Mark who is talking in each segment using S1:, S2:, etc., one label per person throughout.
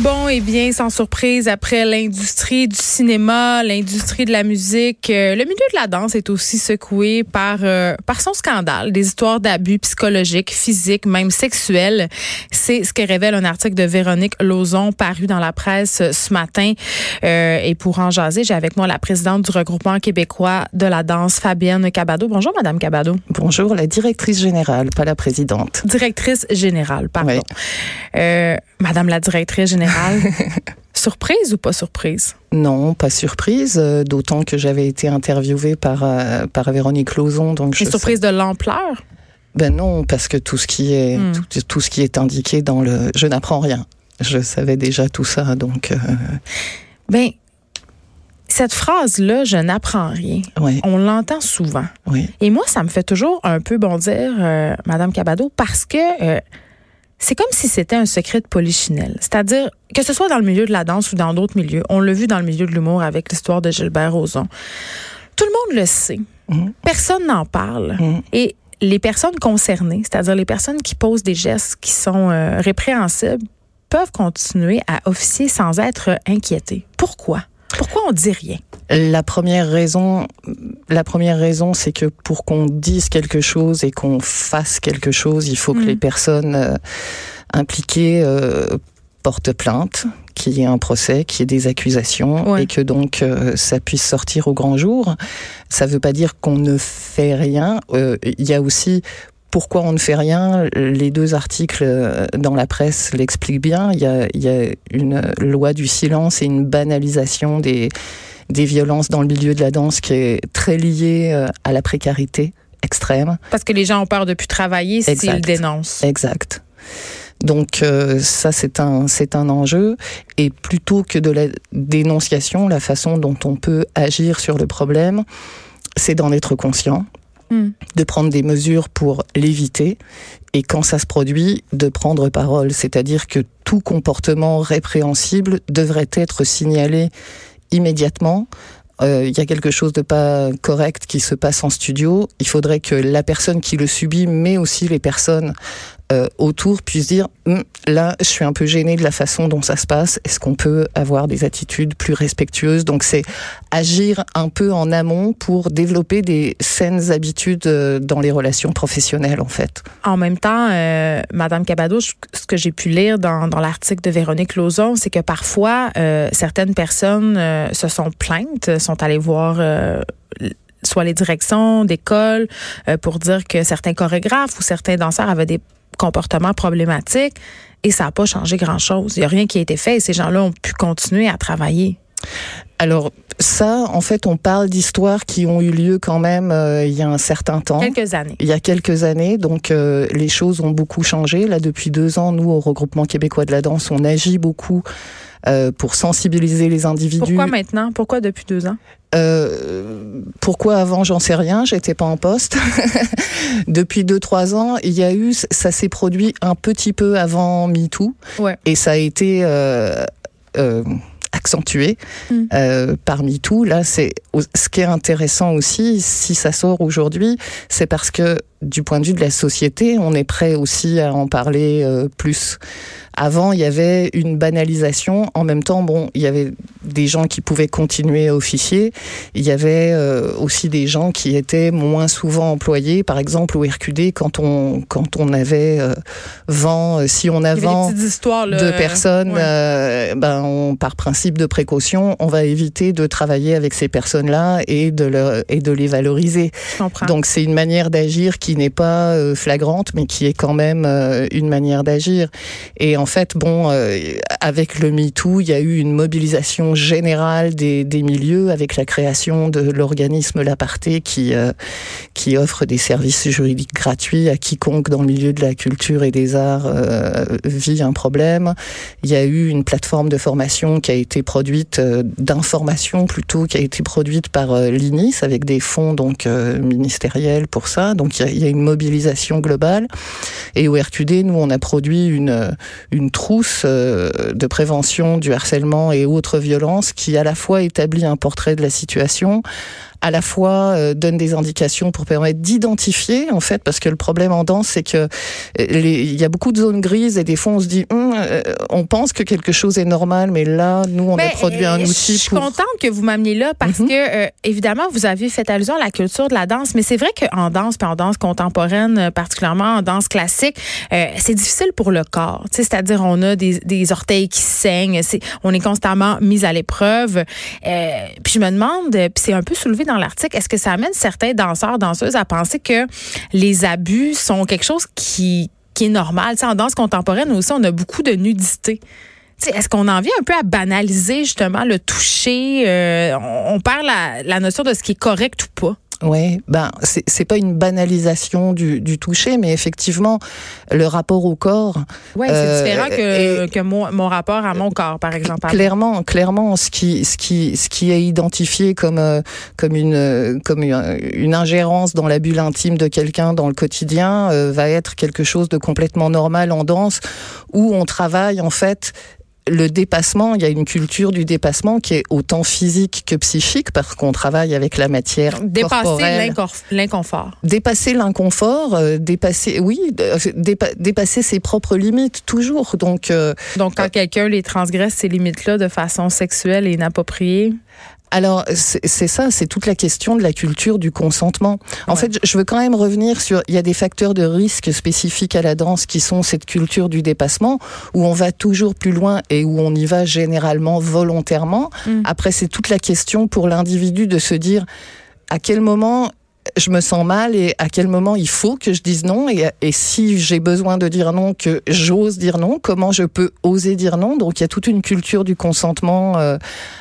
S1: Bon, et eh bien, sans surprise, après l'industrie du cinéma, l'industrie de la musique, euh, le milieu de la danse est aussi secoué par euh, par son scandale, des histoires d'abus psychologiques, physiques, même sexuels. C'est ce que révèle un article de Véronique Lauzon paru dans la presse ce matin. Euh, et pour en jaser, j'ai avec moi la présidente du regroupement québécois de la danse, Fabienne Cabado. Bonjour, Madame Cabado.
S2: Bonjour, la directrice générale, pas la présidente.
S1: Directrice générale, pardon. Madame la directrice générale surprise ou pas surprise?
S2: Non, pas surprise, euh, d'autant que j'avais été interviewée par, euh, par Véronique Lauzon. Donc
S1: je surprise de l'ampleur?
S2: Ben non, parce que tout ce qui est, hmm. tout, ce qui est indiqué dans le... Je n'apprends rien. Je savais déjà tout ça, donc... Euh,
S1: ben, cette phrase-là, je n'apprends rien, on l'entend souvent.
S2: Oui.
S1: Et moi, ça me fait toujours un peu bondir, Madame Cabado, parce que c'est comme si c'était un secret de polichinelle. C'est-à-dire, que ce soit dans le milieu de la danse ou dans d'autres milieux, on l'a vu dans le milieu de l'humour avec l'histoire de Gilbert Rozon. Tout le monde le sait. Mhm. Personne n'en parle. Mhm. Et les personnes concernées, c'est-à-dire les personnes qui posent des gestes qui sont euh, répréhensibles, peuvent continuer à officier sans être inquiétées. Pourquoi? Pourquoi on dit rien?
S2: La première raison, la première raison, c'est que pour qu'on dise quelque chose et qu'on fasse quelque chose, il faut que mm. les personnes euh, impliquées euh, portent plainte, qu'il y ait un procès, qu'il y ait des accusations et que donc euh, ça puisse sortir au grand jour. Ça ne veut pas dire qu'on ne fait rien. Il y a aussi pourquoi on ne fait rien Les deux articles dans la presse l'expliquent bien. Il y, a, il y a une loi du silence et une banalisation des des violences dans le milieu de la danse qui est très liée euh, à la précarité extrême.
S1: Parce que les gens ont peur de plus travailler s'ils dénoncent.
S2: Exact. Donc euh, ça c'est un c'est un enjeu et plutôt que de la dénonciation, la façon dont on peut agir sur le problème, c'est d'en être conscient, hmm. de prendre des mesures pour l'éviter et quand ça se produit, de prendre parole, c'est-à-dire que tout comportement répréhensible devrait être signalé immédiatement. Euh, il y a quelque chose de pas correct qui se passe en studio. Il faudrait que la personne qui le subit, mais aussi les personnes euh, autour puissent dire hum, là je suis un peu gêné de la façon dont ça se passe. Est-ce qu'on peut avoir des attitudes plus respectueuses? Donc c'est agir un peu en amont pour développer des saines habitudes euh, dans les relations professionnelles en fait.
S1: En même temps euh, madame Cabado ce que j'ai pu lire dans, dans l'article de Véronique Lauzon c'est que parfois certaines personnes se sont plaintes sont allées voir soit les directions d'école pour dire que certains chorégraphes ou certains danseurs avaient des comportement problématique et ça n'a pas changé grand-chose. Il n'y a rien qui a été fait et ces gens-là ont pu continuer à travailler.
S2: Alors ça, en fait, on parle d'histoires qui ont eu lieu quand même euh, il y a un certain temps.
S1: Quelques années.
S2: Il y a quelques années, donc euh, les choses ont beaucoup changé. Là, depuis deux ans, nous, au regroupement québécois de la danse, on agit beaucoup euh, pour sensibiliser les individus.
S1: Pourquoi maintenant? Pourquoi depuis deux ans?
S2: Euh, pourquoi avant j'en sais rien, j'étais pas en poste. Depuis deux trois ans, il y a eu, ça s'est produit un petit peu avant MeToo,
S1: ouais.
S2: et ça a été euh, euh, accentué mm. euh, parmi tout. Là, c'est ce qui est intéressant aussi, si ça sort aujourd'hui, c'est parce que du point de vue de la société, on est prêt aussi à en parler euh, plus. Avant, il y avait une banalisation. En même temps, bon, il y avait des gens qui pouvaient continuer à officier. Il y avait euh, aussi des gens qui étaient moins souvent employés. Par exemple, au RQD, quand on quand on avait euh, vent, euh, si on a vent de personnes, ben on, par principe de précaution, on va éviter de travailler avec ces personnes-là et de leur, et de les valoriser. Donc c'est une manière d'agir qui n'est pas flagrante, mais qui est quand même une manière d'agir. Et en fait, bon, euh, avec le MeToo, il y a eu une mobilisation générale des, des milieux avec la création de l'organisme L'Aparté qui, euh, qui offre des services juridiques gratuits à quiconque dans le milieu de la culture et des arts euh, vit un problème. Il y a eu une plateforme de formation qui a été produite, d'information plutôt, qui a été produite par l'INIS avec des fonds donc ministériels pour ça. Donc il y, y a une mobilisation globale. Et au RQD, nous, on a produit une une trousse de prévention du harcèlement et autres violences qui à la fois établit un portrait de la situation, à la fois euh, donne des indications pour permettre d'identifier en fait parce que le problème en danse c'est que euh, il y a beaucoup de zones grises et des fois on se dit hum, euh, on pense que quelque chose est normal mais là nous on a produit un outil
S1: je suis contente que vous m'ameniez là parce mhm. que évidemment vous avez fait allusion à la culture de la danse mais c'est vrai qu'en danse puis en danse contemporaine particulièrement en danse classique c'est difficile pour le corps c'est-à-dire on a des, des orteils qui saignent on est constamment mis à l'épreuve puis je me demande puis c'est un peu soulevé dans l'article, est-ce que ça amène certains danseurs, danseuses à penser que les abus sont quelque chose qui, est normal? en danse contemporaine aussi, on a beaucoup de nudité. Est-ce qu'on en vient un peu à banaliser justement le toucher? Euh, on, perd la notion de ce qui est correct ou pas.
S2: Oui, ben c'est pas une banalisation du, du, toucher, mais effectivement le rapport au corps.
S1: Oui, c'est euh, différent que, que mon, mon, rapport à mon corps, par exemple.
S2: Clairement, clairement, ce qui ce qui ce qui est identifié comme euh, comme une comme une, ingérence dans la bulle intime de quelqu'un dans le quotidien euh, va être quelque chose de complètement normal en danse, où on travaille en fait le dépassement, il y a une culture du dépassement qui est autant physique que psychique parce qu'on travaille avec la matière
S1: Dépasser l'inconfort.
S2: Dépasser l'inconfort, euh, dépasser, oui, euh, dépasser ses propres limites toujours. Donc,
S1: euh, donc quand quelqu'un les transgresse ces limites-là de façon sexuelle et inappropriée
S2: alors c'est ça, c'est toute la question de la culture du consentement. En fait, je veux quand même revenir sur, il y a des facteurs de risque spécifiques à la danse qui sont cette culture du dépassement, où on va toujours plus loin et où on y va généralement volontairement. Mm. Après, c'est toute la question pour l'individu de se dire à quel moment je me sens mal et à quel moment il faut que je dise non et, si j'ai besoin de dire non, que j'ose dire non, comment je peux oser dire non. Donc il y a toute une culture du consentement euh,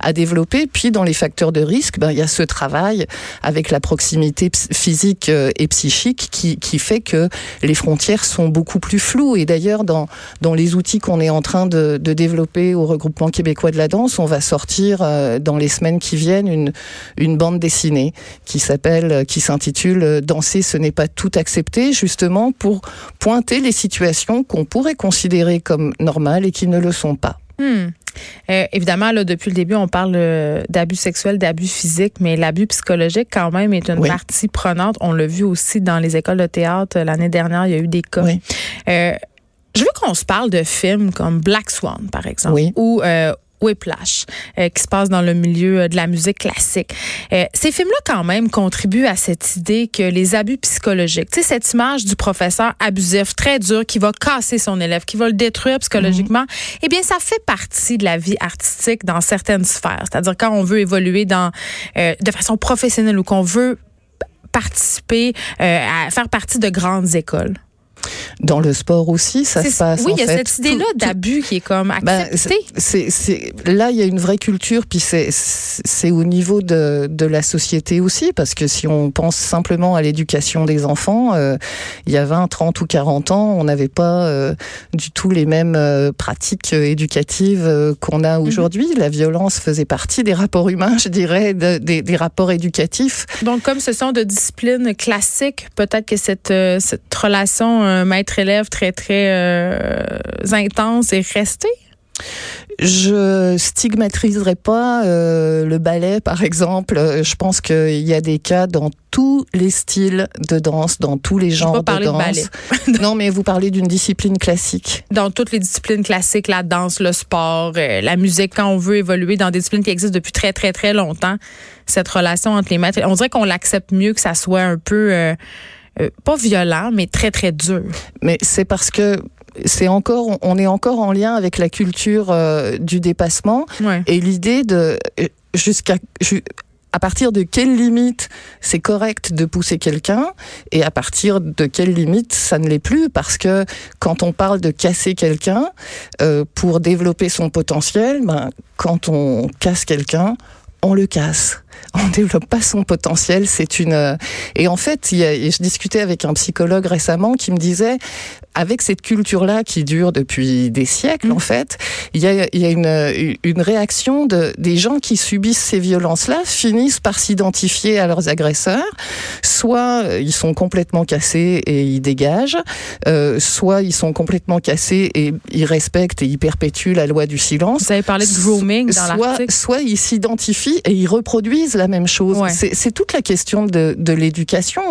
S2: à développer. Puis dans les facteurs de risque, ben, il y a ce travail avec la proximité physique euh, et psychique qui, qui fait que les frontières sont beaucoup plus floues. Et d'ailleurs, dans, dans les outils qu'on est en train de, de, développer au regroupement québécois de la danse, on va sortir euh, dans les semaines qui viennent une, une bande dessinée qui s'appelle, qui s'intitule euh, Danser, ce n'est pas tout accepté, justement pour pointer les situations qu'on pourrait considérer comme normales et qui ne le sont pas.
S1: Hmm. Euh, évidemment, là, depuis le début, on parle euh, d'abus sexuels, d'abus physiques, mais l'abus psychologique, quand même, est une partie prenante. On l'a vu aussi dans les écoles de théâtre. L'année dernière, il y a eu des cas. je veux qu'on se parle de films comme Black Swan, par exemple, oui. ou Whiplash, euh, qui se passe dans le milieu euh, de la musique classique. Euh, ces films-là, quand même, contribuent à cette idée que les abus psychologiques, tu sais, cette image du professeur abusif, très dur, qui va casser son élève, qui va le détruire psychologiquement, mhm. eh bien, ça fait partie de la vie artistique dans certaines sphères. C'est-à-dire quand on veut évoluer dans de façon professionnelle ou qu'on veut participer à faire partie de grandes écoles.
S2: Dans le sport aussi, ça se passe.
S1: Oui, il y a cette idée-là d'abus qui est comme ben, acceptée.
S2: c'est, là, il y a une vraie culture, puis c'est, c'est au niveau de, de la société aussi, parce que si on pense simplement à l'éducation des enfants, euh, il y a 20, 30 ou 40 ans, on n'avait pas euh, du tout les mêmes euh, pratiques éducatives qu'on a mhm. aujourd'hui. La violence faisait partie des rapports humains, je dirais, des, des, rapports éducatifs.
S1: Donc, comme ce sont de disciplines classiques, peut-être que cette, cette relation un maître-élève très, très euh, intense et resté?
S2: Je stigmatiserai pas euh, le ballet, par exemple. Je pense qu'il y a des cas dans tous les styles de danse, dans tous les genres de danse. non, mais vous parlez d'une discipline classique.
S1: Dans toutes les disciplines classiques, la danse, le sport, euh, la musique, quand on veut évoluer dans des disciplines qui existent depuis très, très, très longtemps, cette relation entre les maîtres, on dirait qu'on l'accepte mieux que ça soit un peu... Euh, pas violent, mais très, très dur.
S2: Mais c'est parce que c'est encore, on est encore en lien avec la culture euh, du dépassement et l'idée de euh, jusqu'à à partir de quelle limite c'est correct de pousser quelqu'un et à partir de quelle limite ça ne l'est plus? Parce que quand on parle de casser quelqu'un pour développer son potentiel, ben, quand on casse quelqu'un, on le casse. on développe pas son potentiel. C'est une et en fait, il y a, je discutais avec un psychologue récemment qui me disait avec cette culture-là qui dure depuis des siècles, mmh. en fait, il y a, il y a une, une réaction de, des gens qui subissent ces violences-là finissent par s'identifier à leurs agresseurs. Soit euh, ils sont complètement cassés et ils dégagent, euh, soit ils sont complètement cassés et ils respectent et ils perpétuent la loi du silence.
S1: Vous avez parlé de grooming dans
S2: soit, soit ils s'identifient et ils reproduisent la même chose. C'est toute la question de, de l'éducation.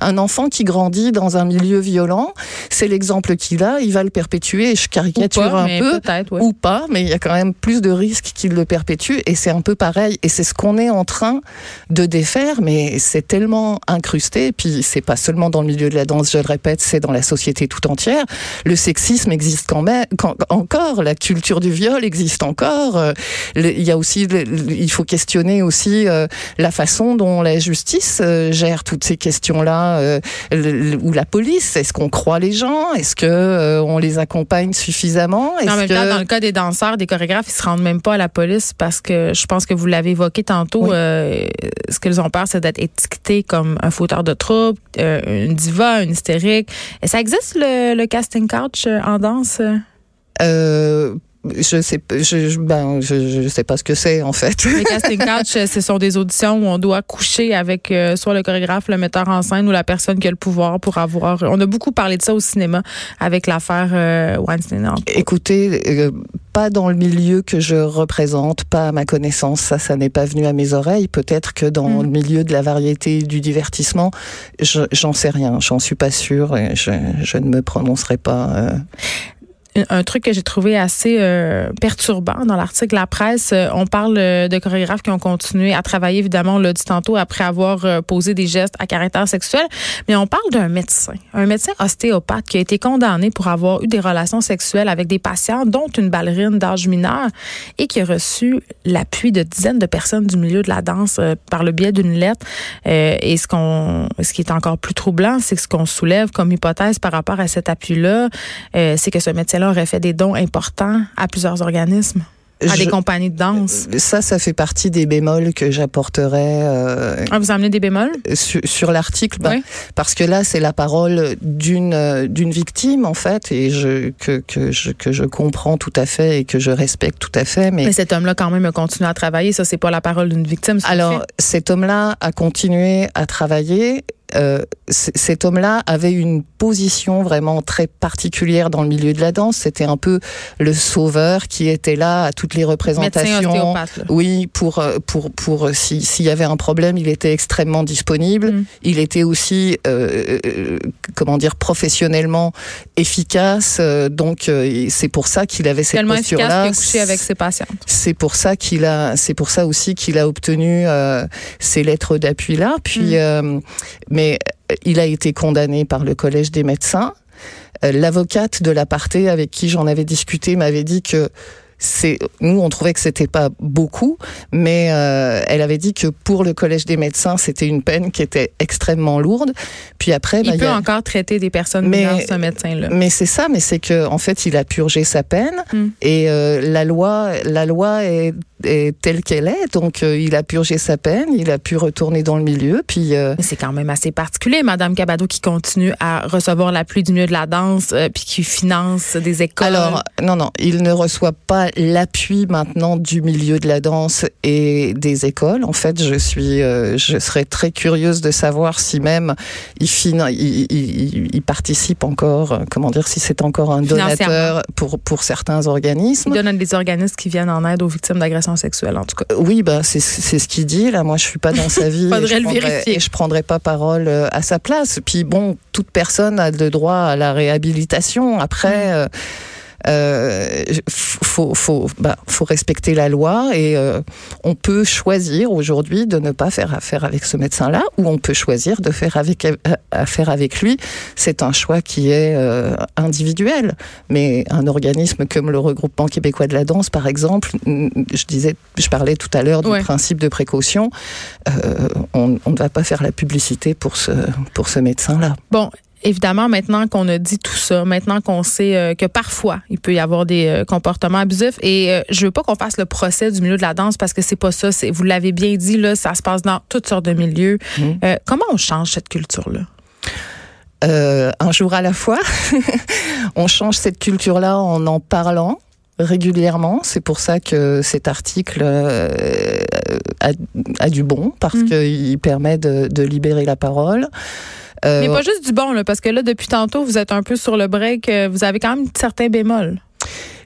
S2: Un enfant qui grandit dans un milieu violent, c'est l'exemple exemple qu'il a, il va le perpétuer. Je caricature un peu, ou pas, mais il y a quand même plus de risques qu'il le perpétue. Et c'est un peu pareil. Et c'est ce qu'on est en train de défaire, mais c'est tellement incrusté. Puis c'est pas seulement dans le milieu de la danse, je le répète, c'est dans la société tout entière. Le sexisme existe quand même encore. La culture du viol existe encore. Euh, il y a aussi, il faut questionner aussi euh, la façon dont la justice euh, gère toutes ces questions-là, ou la police. Est-ce qu'on croit les gens? Est-ce que euh, on les accompagne suffisamment?
S1: En même temps, dans le cas des danseurs, des chorégraphes, ils se rendent même pas à la police parce que je pense que vous l'avez évoqué tantôt. Euh, ce qu'ils ont peur, c'est d'être étiquetés comme un fauteur de troubles, euh, une diva, une hystérique. Et ça existe le, casting couch en danse?
S2: Je sais je, ben je, je sais pas ce que c'est en fait.
S1: Les casting couch, euh, ce sont des auditions où on doit coucher avec euh, soit le chorégraphe, le metteur en scène ou la personne qui a le pouvoir pour avoir. On a beaucoup parlé de ça au cinéma avec l'affaire euh, Weinstein.
S2: Écoutez, pas dans le milieu que je représente, pas à ma connaissance. Ça, ça n'est pas venu à mes oreilles. Peut-être que dans mm. le milieu de la variété, du divertissement, j'en sais rien. J'en suis pas sûre. Et je, je ne me prononcerai pas
S1: un truc que j'ai trouvé assez euh, perturbant dans l'article La Presse. Euh, on parle euh, de chorégraphes qui ont continué à travailler, évidemment, on l'a dit tantôt, après avoir posé des gestes à caractère sexuel. Mais on parle d'un médecin, un médecin ostéopathe qui a été condamné pour avoir eu des relations sexuelles avec des patients, dont une ballerine d'âge mineur, et qui a reçu l'appui de dizaines de personnes du milieu de la danse par le biais d'une lettre. et ce, qu'on, ce qui est encore plus troublant, c'est que ce qu'on soulève comme hypothèse par rapport à cet appui-là, c'est que ce médecin-là aurait fait des dons importants à plusieurs organismes à des compagnies de danse.
S2: Euh, ça, ça fait partie des bémols que j'apporterai. Euh,
S1: ah, vous amenez des bémols?
S2: sur, l'article, bah, parce que là, c'est la parole d'une euh, d'une victime en fait, et je que que je que je comprends tout à fait et que je respecte tout à fait. Mais,
S1: mais cet homme-là, quand même, a continué à travailler. Ça, c'est pas la parole d'une victime.
S2: Alors, cet homme-là a continué à travailler euh, cet homme-là avait une position vraiment très particulière dans le milieu de la danse. C'était un peu le sauveur qui était là à toutes les représentations. Oui, pour euh, pour pour euh, s'il y avait un problème, il était extrêmement disponible. Mm. Il était aussi euh, comment dire professionnellement efficace. donc c'est pour ça qu'il avait cette posture-là.
S1: avec ses patients.
S2: C'est pour ça qu'il a c'est pour ça aussi qu'il a obtenu ces lettres d'appui là. Puis mm mais euh, il a été condamné par le Collège des médecins. Euh, l'avocate de la partie avec qui j'en avais discuté m'avait dit que c'est nous on trouvait que c'était pas beaucoup, mais euh, elle avait dit que pour le collège des médecins c'était une peine qui était extrêmement lourde. Puis après,
S1: il bah, peut encore traiter des personnes mais, ce médecin-là.
S2: Mais c'est ça, mais c'est que en fait il a purgé sa peine hmm. et la loi la loi est est telle qu'elle est. Donc, euh, il a purgé sa peine, il a pu retourner dans le milieu. Puis,
S1: euh, c'est quand même assez particulier, Madame Cabado, qui continue à recevoir l'appui du milieu de la danse, euh, puis qui finance des écoles.
S2: Alors, non, non, il ne reçoit pas l'appui maintenant du milieu de la danse et des écoles. En fait, je suis, je serais très curieuse de savoir si même il, il, il, participe encore, comment dire, si c'est encore un donateur pour pour certains organismes.
S1: Il donne des organismes qui viennent en aide aux victimes sexuelle, en tout cas.
S2: Oui, bah, c'est ce qu'il dit. Là, moi, je suis pas dans sa vie.
S1: et, je prendrai,
S2: et je prendrai pas parole euh, à sa place. Puis bon, toute personne a le droit à la réhabilitation. Après. Mm. Euh, euh, faut, faut, bah, faut respecter la loi et euh, on peut choisir aujourd'hui de ne pas faire affaire avec ce médecin-là ou on peut choisir de faire avec, euh, affaire avec lui. C'est un choix qui est euh, individuel. Mais un organisme comme le regroupement québécois de la danse, par exemple, je disais, je parlais tout à l'heure du principe de précaution. on, on ne va pas faire la publicité pour ce, pour ce médecin-là.
S1: Bon, évidemment, maintenant qu'on a dit tout ça, maintenant qu'on sait euh, que parfois il peut y avoir des euh, comportements abusifs, et euh, je veux pas qu'on fasse le procès du milieu de la danse parce que c'est pas ça. C'est, vous l'avez bien dit là, ça se passe dans toutes sortes de milieux. Mmh. comment on change cette culture là?
S2: un jour à la fois. on change cette culture-là en en parlant régulièrement. C'est pour ça que cet article a, du bon, parce mmh. qu'il permet de, de, libérer la parole.
S1: Euh, Mais pas juste du bon, là, parce que là, depuis tantôt, vous êtes un peu sur le break. Euh, vous avez quand même certains bémols.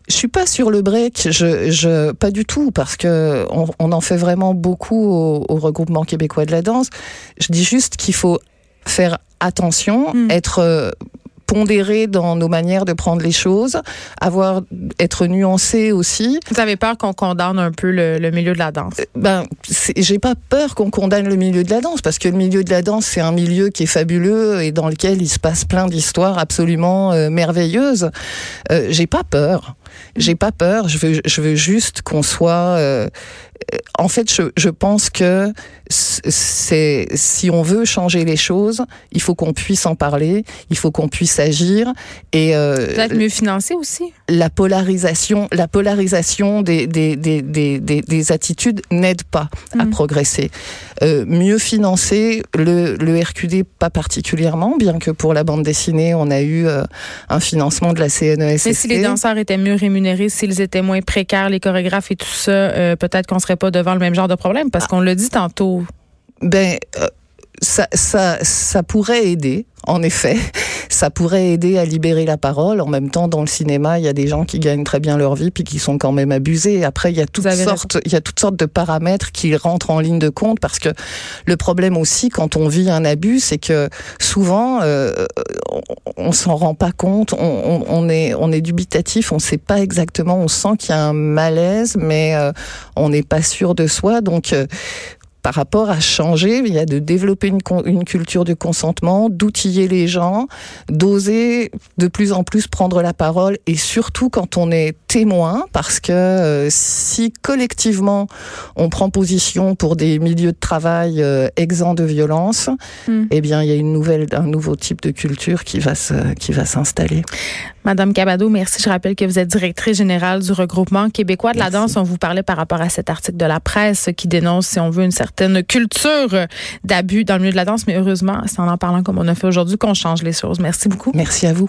S2: Je suis pas sur le break, je, je pas du tout, parce que on, on en fait vraiment beaucoup au, au, regroupement québécois de la danse. Je dis juste qu'il faut faire attention, hmm. être dans nos manières de prendre les choses, avoir être nuancé aussi.
S1: Vous avez peur qu'on condamne un peu le, le, milieu de la danse? Euh,
S2: Ben, j'ai pas peur qu'on condamne le milieu de la danse parce que le milieu de la danse c'est un milieu qui est fabuleux et dans lequel il se passe plein d'histoires absolument euh, merveilleuses. Euh, j'ai pas peur. J'ai pas peur. Je veux, je veux juste qu'on soit euh, en fait, je, je pense que c'est si on veut changer les choses, il faut qu'on puisse en parler, il faut qu'on puisse agir
S1: et euh, peut-être mieux financer aussi.
S2: La polarisation, la polarisation des des des des, des, attitudes n'aide pas à mm. progresser. Euh, mieux financer le le RQD pas particulièrement, bien que pour la bande dessinée on a eu euh, un financement de la CNESST.
S1: Mais si les danseurs étaient mieux rémunérés, s'ils étaient moins précaires, les chorégraphes et tout ça, euh, peut-être qu'on serait pas devant le même genre de problème parce qu'on le dit tantôt.
S2: Ben, euh, ça, ça, ça pourrait aider, en effet. Ça pourrait aider à libérer la parole. En même temps, dans le cinéma, il y a des gens qui gagnent très bien leur vie puis qui sont quand même abusés. Après, il y a toutes sortes, il y a toutes sortes de paramètres qui rentrent en ligne de compte parce que le problème aussi, quand on vit un abus, c'est que souvent, euh, on, on s'en rend pas compte. On, on, on, est, on est dubitatif. On sait pas exactement. On sent qu'il y a un malaise, mais euh, on n'est pas sûr de soi. Donc, euh, par rapport à changer, il y a de développer une, culture du consentement, d'outiller les gens, d'oser de plus en plus prendre la parole et surtout quand on est témoin, parce que euh, si collectivement on prend position pour des milieux de travail euh, exempts de violence, hmm. eh bien il y a une nouvelle, un nouveau type de culture qui va se, qui va s'installer.
S1: Madame Cabado, merci. Je rappelle que vous êtes directrice générale du regroupement québécois de la danse. On vous parlait par rapport à cet article de la presse qui dénonce, si on veut, une certaine culture d'abus dans le milieu de la danse. Mais heureusement, c'est en en parlant comme on a fait aujourd'hui qu'on change les choses. Merci beaucoup.
S2: Merci à vous.